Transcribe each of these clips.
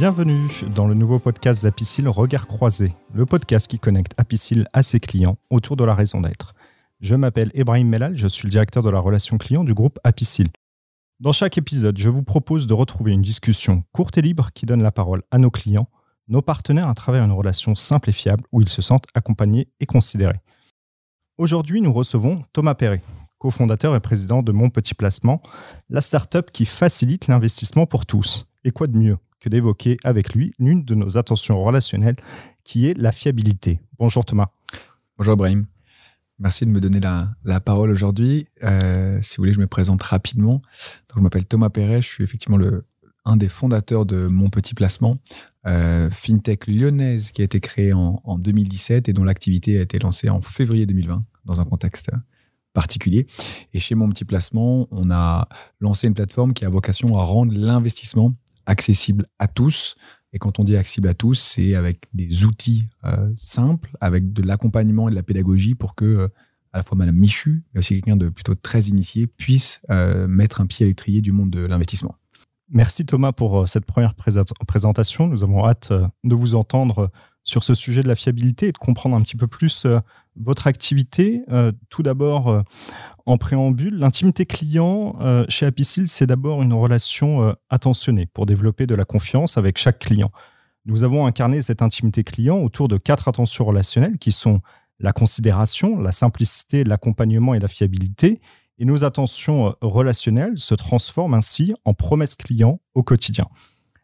Bienvenue dans le nouveau podcast d'Apicil Regard Croisé, le podcast qui connecte Apicil à ses clients autour de la raison d'être. Je m'appelle Ebrahim Melal, je suis le directeur de la relation client du groupe Apicil. Dans chaque épisode, je vous propose de retrouver une discussion courte et libre qui donne la parole à nos clients, nos partenaires à travers une relation simple et fiable où ils se sentent accompagnés et considérés. Aujourd'hui, nous recevons Thomas Perret, cofondateur et président de Mon Petit Placement, la start-up qui facilite l'investissement pour tous. Et quoi de mieux que d'évoquer avec lui l'une de nos attentions relationnelles qui est la fiabilité. Bonjour Thomas. Bonjour Ibrahim. Merci de me donner la, parole aujourd'hui. Euh, si vous voulez, je me présente rapidement. Donc, je m'appelle Thomas Perret, je suis effectivement le, un des fondateurs de Mon Petit Placement, euh, fintech lyonnaise qui a été créée en, en 2017 et dont l'activité a été lancée en février 2020 dans un contexte particulier. Et chez Mon Petit Placement, on a lancé une plateforme qui a vocation à rendre l'investissement accessible à tous. Et quand on dit accessible à tous, c'est avec des outils euh, simples, avec de l'accompagnement et de la pédagogie pour que euh, à la fois Madame Michu, mais aussi quelqu'un de plutôt très initié, puisse euh, mettre un pied à l'étrier du monde de l'investissement. Merci Thomas pour cette première présentation. Nous avons hâte de vous entendre sur ce sujet de la fiabilité et de comprendre un petit peu plus votre activité. Tout d'abord, en préambule, l'intimité client euh, chez Apicil, c'est d'abord une relation euh, attentionnée pour développer de la confiance avec chaque client. Nous avons incarné cette intimité client autour de quatre attentions relationnelles qui sont la considération, la simplicité, l'accompagnement et la fiabilité. Et nos attentions euh, relationnelles se transforment ainsi en promesses clients au quotidien.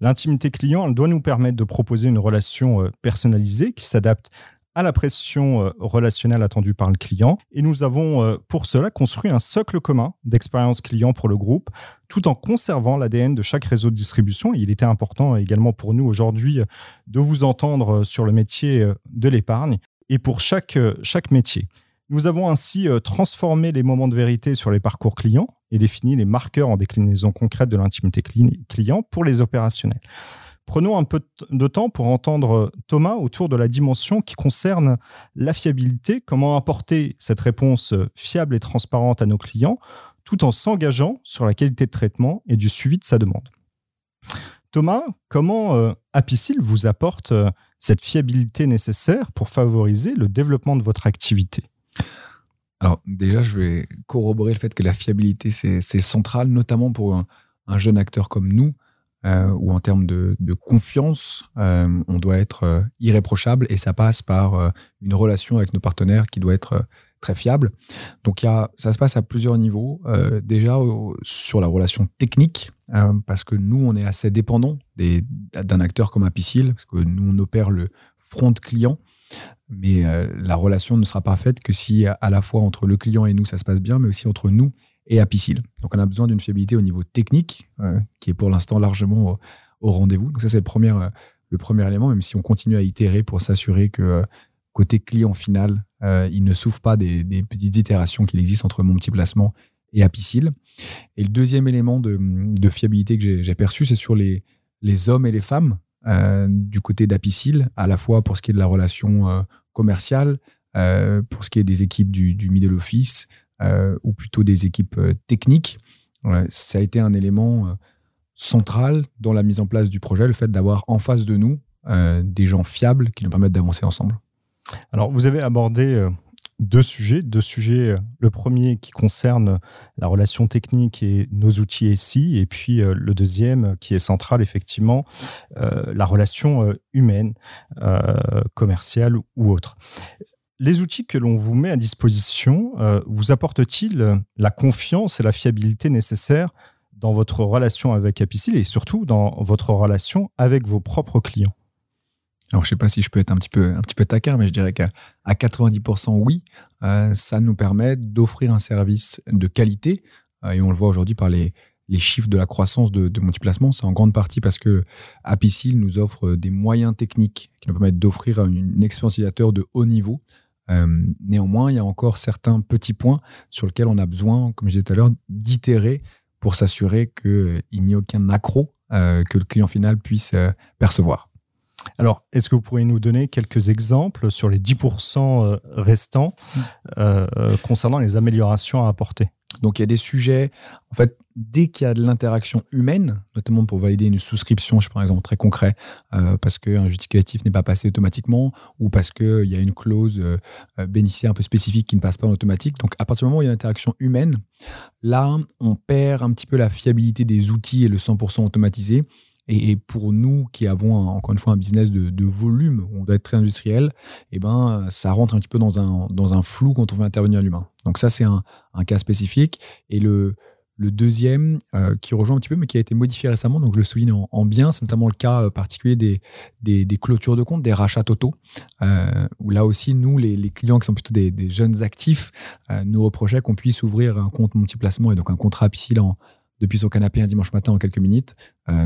L'intimité client, elle doit nous permettre de proposer une relation personnalisée qui s'adapte à la pression euh, relationnelle attendue par le client. Et nous avons euh, pour cela construit un socle commun d'expérience client pour le groupe, tout en conservant l'ADN de chaque réseau de distribution. il était important également pour nous aujourd'hui euh, de vous entendre sur le métier de l'épargne et pour chaque, chaque métier. Nous avons ainsi transformé les moments de vérité sur les parcours clients et défini les marqueurs en déclinaison concrète de l'intimité client pour les opérationnels. Prenons un peu de temps pour entendre Thomas autour de la dimension qui concerne la fiabilité, comment apporter cette réponse fiable et transparente à nos clients, tout en s'engageant sur la qualité de traitement et du suivi de sa demande. Thomas, comment euh, Apicil vous apporte euh, cette fiabilité nécessaire pour favoriser le développement de votre activité? Alors déjà, je vais corroborer le fait que la fiabilité, c'est central, notamment pour un, jeune acteur comme nous, euh, ou en termes de, confiance, euh, on doit être euh, irréprochable et ça passe par une relation avec nos partenaires qui doit être très fiable. Donc y a, ça se passe à plusieurs niveaux. déjà sur la relation technique, parce que nous, on est assez dépendant d'un acteur comme Apicil, parce que nous, on opère le front client. Mais la relation ne sera pas faite que si à la fois entre le client et nous, ça se passe bien, mais aussi entre nous et Apicil. Donc on a besoin d'une fiabilité au niveau technique, euh, qui est pour l'instant largement au, rendez-vous. Donc ça c'est le premier, euh, le premier élément, même si on continue à itérer pour s'assurer que euh, côté client final, il ne souffre pas des, petites itérations qu'il existe entre mon petit placement et Apicil. Et le deuxième élément de, fiabilité que j'ai perçu, c'est sur les, hommes et les femmes du côté d'Apicil, à la fois pour ce qui est de la relation commerciale, pour ce qui est des équipes du, du middle office, euh, ou plutôt des équipes euh, techniques. ça a été un élément euh, central dans la mise en place du projet, le fait d'avoir en face de nous des gens fiables qui nous permettent d'avancer ensemble. Alors, vous avez abordé deux sujets. Deux sujets. Le premier qui concerne la relation technique et nos outils SI, et puis le deuxième qui est central, effectivement, la relation humaine, commerciale ou autre les outils que l'on vous met à disposition euh, vous apportent-ils la confiance et la fiabilité nécessaires dans votre relation avec Apicil et surtout dans votre relation avec vos propres clients? Alors, je ne sais pas si je peux être un petit peu, un petit peu taquin, mais je dirais qu'à 90%, oui, euh, ça nous permet d'offrir un service de qualité. Euh, et on le voit aujourd'hui par les, les chiffres de la croissance de, de multiplacement. C'est en grande partie parce que Apicil nous offre des moyens techniques qui nous permettent d'offrir une expérience utilisateur de haut niveau euh, néanmoins, il y a encore certains petits points sur lesquels on a besoin, comme je disais tout à l'heure, d'itérer pour s'assurer qu'il n'y ait aucun accro euh, que le client final puisse euh, percevoir. Alors, est-ce que vous pourriez nous donner quelques exemples sur les 10% restants concernant les améliorations à apporter? Donc il y a des sujets, en fait, dès qu'il y a de l'interaction humaine, notamment pour valider une souscription, je prends un exemple très concret, euh, parce qu'un justificatif n'est pas passé automatiquement ou parce qu'il y a une clause euh, euh, bénéficiaire un peu spécifique qui ne passe pas en automatique. Donc à partir du moment où il y a une interaction humaine, là, on perd un petit peu la fiabilité des outils et le 100% automatisé. Et, pour nous qui avons encore une fois un business de, volume, où on doit être très industriel, eh ben, ça rentre un petit peu dans un, dans un flou quand on veut intervenir l'humain. Donc ça, c'est un, cas spécifique. Et le, le deuxième, euh, qui rejoint un petit peu, mais qui a été modifié récemment, donc je le souligne en, bien, c'est notamment le cas euh, particulier des, des, clôtures de compte, des rachats totaux, euh, où là aussi, nous, les, clients qui sont plutôt des, jeunes actifs, nous reprochaient qu'on puisse ouvrir un compte multiplacement et donc un contrat piscine depuis son canapé un dimanche matin en quelques minutes,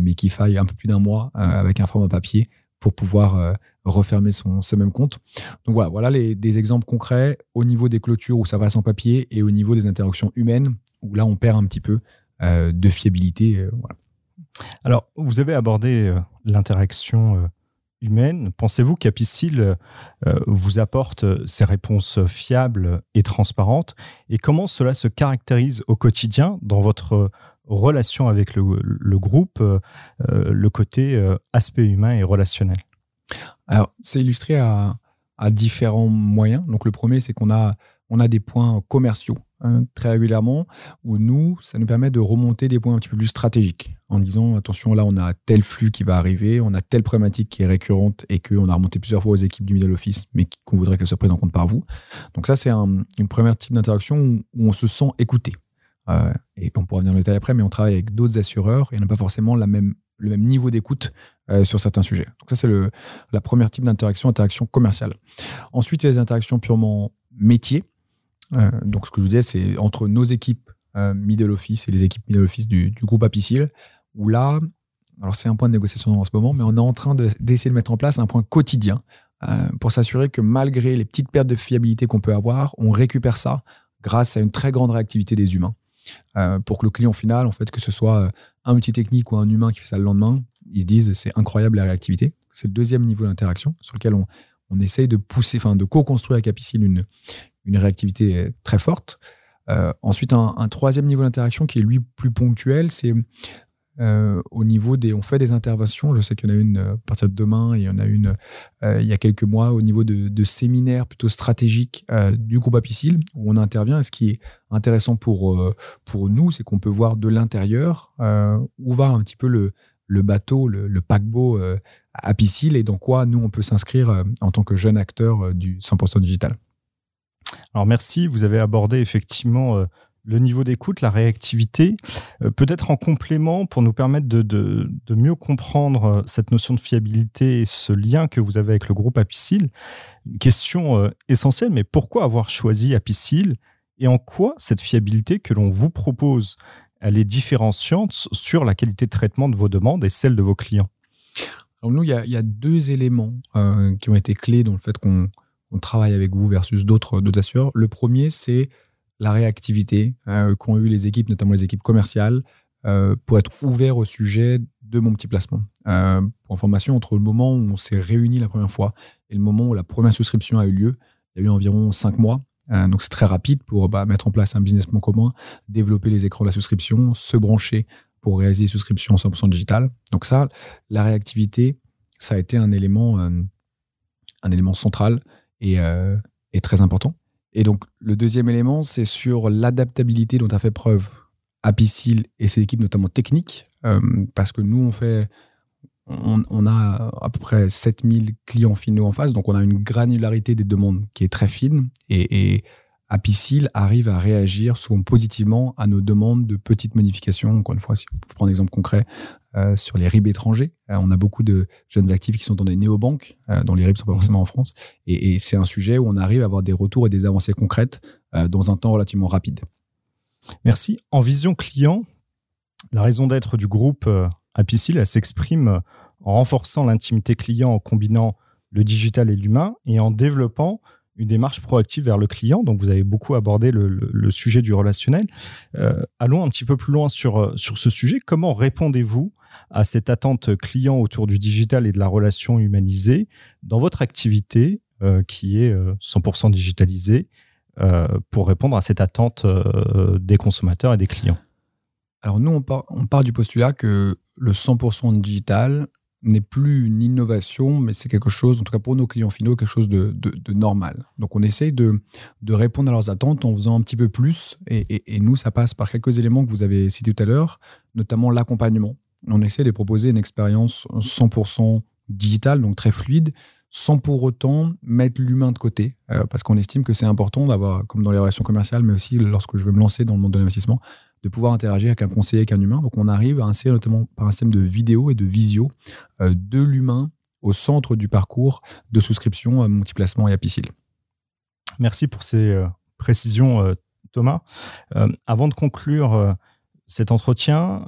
mais qu'il faille un peu plus d'un mois avec un format papier pour pouvoir refermer son, ce même compte. Donc voilà, voilà les, des exemples concrets au niveau des clôtures où ça va sans papier et au niveau des interactions humaines où là, on perd un petit peu euh, de fiabilité. Euh, Alors, vous avez abordé euh, l'interaction humaine. Pensez-vous qu'Apicil vous apporte ces réponses fiables et transparentes? Et comment cela se caractérise au quotidien dans votre relation avec le, groupe, le côté aspect humain et relationnel Alors, c'est illustré à, à, différents moyens. Donc, le premier, c'est qu'on a, on a des points commerciaux Hein, très régulièrement, où nous, ça nous permet de remonter des points un petit peu plus stratégiques, en disant, attention, là, on a tel flux qui va arriver, on a telle problématique qui est récurrente et qu'on a remonté plusieurs fois aux équipes du middle office, mais qu'on voudrait qu'elle soit prise en compte par vous. Donc ça, c'est un, une première type d'interaction où, on se sent écouté. Euh, et on pourra venir dans le détail après, mais on travaille avec d'autres assureurs et on n'a pas forcément le même niveau d'écoute euh, sur certains sujets. Donc ça, c'est la première type d'interaction, interaction commerciale. Ensuite, il y a les interactions purement métiers euh, donc, ce que je vous disais, c'est entre nos équipes euh, middle office et les équipes middle office du, groupe Apicil, où là, alors c'est un point de négociation en ce moment, mais on est en train d'essayer de, mettre en place un point quotidien pour s'assurer que malgré les petites pertes de fiabilité qu'on peut avoir, on récupère ça grâce à une très grande réactivité des humains. Pour que le client final, en fait, que ce soit un outil technique ou un humain qui fait ça le lendemain, ils se disent c'est incroyable la réactivité. C'est le deuxième niveau d'interaction sur lequel on, essaye de pousser, enfin de co-construire avec Apicil une, une réactivité très forte. Euh, ensuite, un, troisième niveau d'interaction qui est lui plus ponctuel, c'est euh, au niveau des. On fait des interventions. Je sais qu'il y en a une euh, à partir de demain et il y en a une il y a quelques mois au niveau de, séminaires plutôt stratégiques du groupe Apicil où on intervient. Ce qui est intéressant pour, pour nous, c'est qu'on peut voir de l'intérieur où va un petit peu le, le bateau, le, paquebot Apicil et dans quoi nous on peut s'inscrire en tant que jeune acteur du 100% digital. Alors merci, vous avez abordé effectivement euh, le niveau d'écoute, la réactivité. Euh, peut-être en complément pour nous permettre de, mieux comprendre euh, cette notion de fiabilité et ce lien que vous avez avec le groupe Apicil. Une question essentielle, mais pourquoi avoir choisi Apicil et en quoi cette fiabilité que l'on vous propose, elle est différenciante sur la qualité de traitement de vos demandes et celle de vos clients? Alors nous, il y, a deux éléments qui ont été clés dans le fait qu'on on travaille avec vous versus d'autres assureurs. Le premier, c'est la réactivité euh, qu'ont eu les équipes, notamment les équipes commerciales, euh, pour être ouverts au sujet de mon petit placement. Euh, pour information, entre le moment où on s'est réunis la première fois et le moment où la première souscription a eu lieu, il y a eu environ cinq mois. donc c'est très rapide pour bah, mettre en place un business plan commun, développer les écrans de la souscription, se brancher pour réaliser les souscriptions 100% digitales. Donc ça, la réactivité, ça a été un élément, un élément central est, très important. Et donc, le deuxième élément, c'est sur l'adaptabilité dont a fait preuve Apicil et ses équipes, notamment techniques, euh, parce que nous, on fait, on, a à peu près 7000 clients finaux en face, donc on a une granularité des demandes qui est très fine, et, et Apicil arrive à réagir souvent positivement à nos demandes de petites modifications. Encore une fois, si on prend un exemple concret, euh, sur les RIB étrangers. Euh, on a beaucoup de jeunes actifs qui sont dans des néobanques, euh, dont les RIB sont pas forcément en France. Et, c'est un sujet où on arrive à avoir des retours et des avancées concrètes dans un temps relativement rapide. Merci. En vision client, la raison d'être du groupe Apicil, elle s'exprime en renforçant l'intimité client en combinant le digital et l'humain et en développant une démarche proactive vers le client. Donc, vous avez beaucoup abordé le, sujet du relationnel. allons un petit peu plus loin sur, sur ce sujet. Comment répondez-vous à cette attente client autour du digital et de la relation humanisée dans votre activité euh, qui est 100% euh, digitalisée pour répondre à cette attente des consommateurs et des clients Alors nous, on part, on part du postulat que le 100% digital n'est plus une innovation, mais c'est quelque chose, en tout cas pour nos clients finaux, quelque chose de, normal. Donc on essaye de, répondre à leurs attentes en faisant un petit peu plus. Et, nous, ça passe par quelques éléments que vous avez cités tout à l'heure, notamment l'accompagnement. On essaie de proposer une expérience 100% digitale, donc très fluide, sans pour autant mettre l'humain de côté, euh, parce qu'on estime que c'est important d'avoir, comme dans les relations commerciales, mais aussi lorsque je veux me lancer dans le monde de l'investissement, de pouvoir interagir avec un conseiller, avec un humain. Donc on arrive à insérer notamment par un système de vidéo et de visio euh, de l'humain au centre du parcours de souscription à Multiplacement et à Piscile. Merci pour ces euh, précisions, euh, Thomas. avant de conclure cet entretien,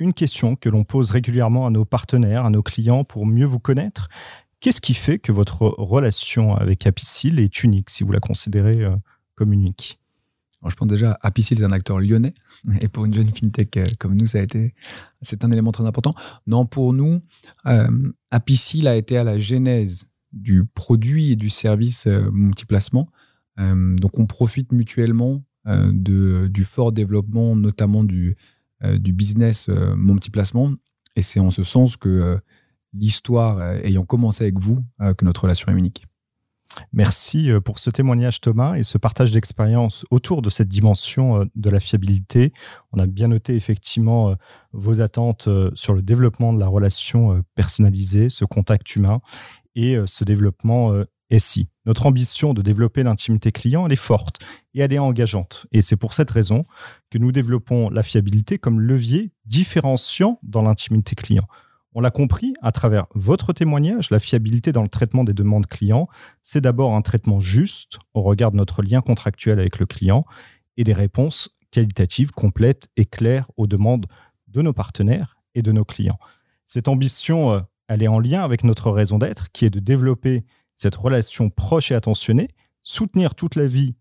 une question que l'on pose régulièrement à nos partenaires, à nos clients pour mieux vous connaître. Qu'est-ce qui fait que votre relation avec Apicil est unique, si vous la considérez comme unique? Je pense déjà, Apicil est un acteur lyonnais, et pour une jeune fintech euh, comme nous, ça a été, c'est un élément très important. Non, pour nous, euh, Apicil a été à la genèse du produit et du service euh, multiplacement. Euh, donc, on profite mutuellement de, du fort développement, notamment du, du business multiplacement. Et c'est en ce sens que l'histoire ayant commencé avec vous, que notre relation est unique. Merci euh, pour ce témoignage Thomas et ce partage d'expérience autour de cette dimension euh, de la fiabilité. On a bien noté effectivement euh, vos attentes sur le développement de la relation personnalisée, ce contact humain et ce développement SI. Notre ambition de développer l'intimité client, elle est forte et elle est engageante. Et c'est pour cette raison que nous développons la fiabilité comme levier différenciant dans l'intimité client. On l'a compris à travers votre témoignage, la fiabilité dans le traitement des demandes clients, c'est d'abord un traitement juste au regard de notre lien contractuel avec le client et des réponses qualitatives, complètes et claires aux demandes de nos partenaires et de nos clients. Cette ambition, euh, elle est en lien avec notre raison d'être, qui est de développer cette relation proche et attentionnée, soutenir toute la vie,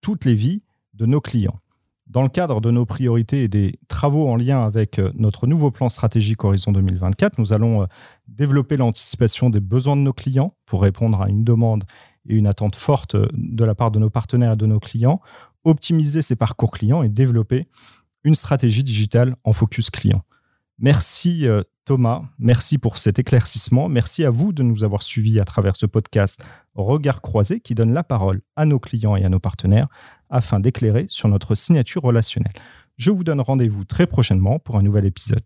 toutes les vies de nos clients. Dans le cadre de nos priorités et des travaux en lien avec euh, notre nouveau plan stratégique Horizon 2024, nous allons euh, développer l'anticipation des besoins de nos clients pour répondre à une demande et une attente forte euh, de la part de nos partenaires et de nos clients, optimiser ces parcours clients et développer une stratégie digitale en focus client. Merci Thomas, merci pour cet éclaircissement. Merci à vous de nous avoir suivis à travers ce podcast Regard croisé qui donne la parole à nos clients et à nos partenaires afin d'éclairer sur notre signature relationnelle. Je vous donne rendez-vous très prochainement pour un nouvel épisode.